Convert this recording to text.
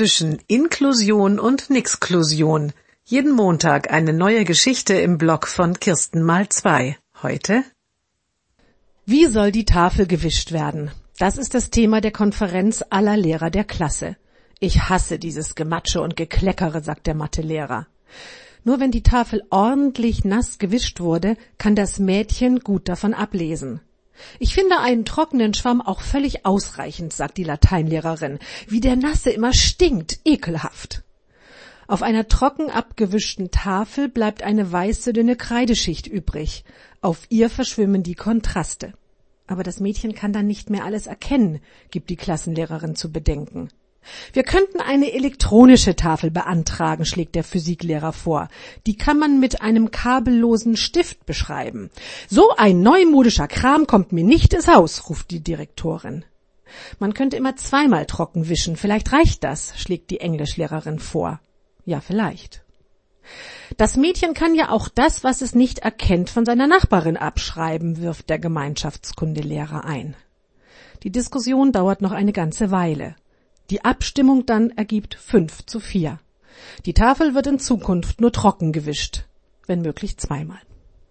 zwischen Inklusion und Nixklusion. Jeden Montag eine neue Geschichte im Blog von Kirsten mal zwei. Heute? Wie soll die Tafel gewischt werden? Das ist das Thema der Konferenz aller Lehrer der Klasse. Ich hasse dieses Gematsche und Gekleckere, sagt der Mathelehrer. Nur wenn die Tafel ordentlich nass gewischt wurde, kann das Mädchen gut davon ablesen. Ich finde einen trockenen Schwamm auch völlig ausreichend, sagt die Lateinlehrerin. Wie der Nasse immer stinkt, ekelhaft. Auf einer trocken abgewischten Tafel bleibt eine weiße dünne Kreideschicht übrig. Auf ihr verschwimmen die Kontraste. Aber das Mädchen kann dann nicht mehr alles erkennen, gibt die Klassenlehrerin zu bedenken. Wir könnten eine elektronische Tafel beantragen, schlägt der Physiklehrer vor. Die kann man mit einem kabellosen Stift beschreiben. So ein neumodischer Kram kommt mir nicht ins Haus, ruft die Direktorin. Man könnte immer zweimal trocken wischen, vielleicht reicht das, schlägt die Englischlehrerin vor. Ja, vielleicht. Das Mädchen kann ja auch das, was es nicht erkennt, von seiner Nachbarin abschreiben, wirft der Gemeinschaftskundelehrer ein. Die Diskussion dauert noch eine ganze Weile. Die Abstimmung dann ergibt fünf zu vier. Die Tafel wird in Zukunft nur trocken gewischt, wenn möglich zweimal.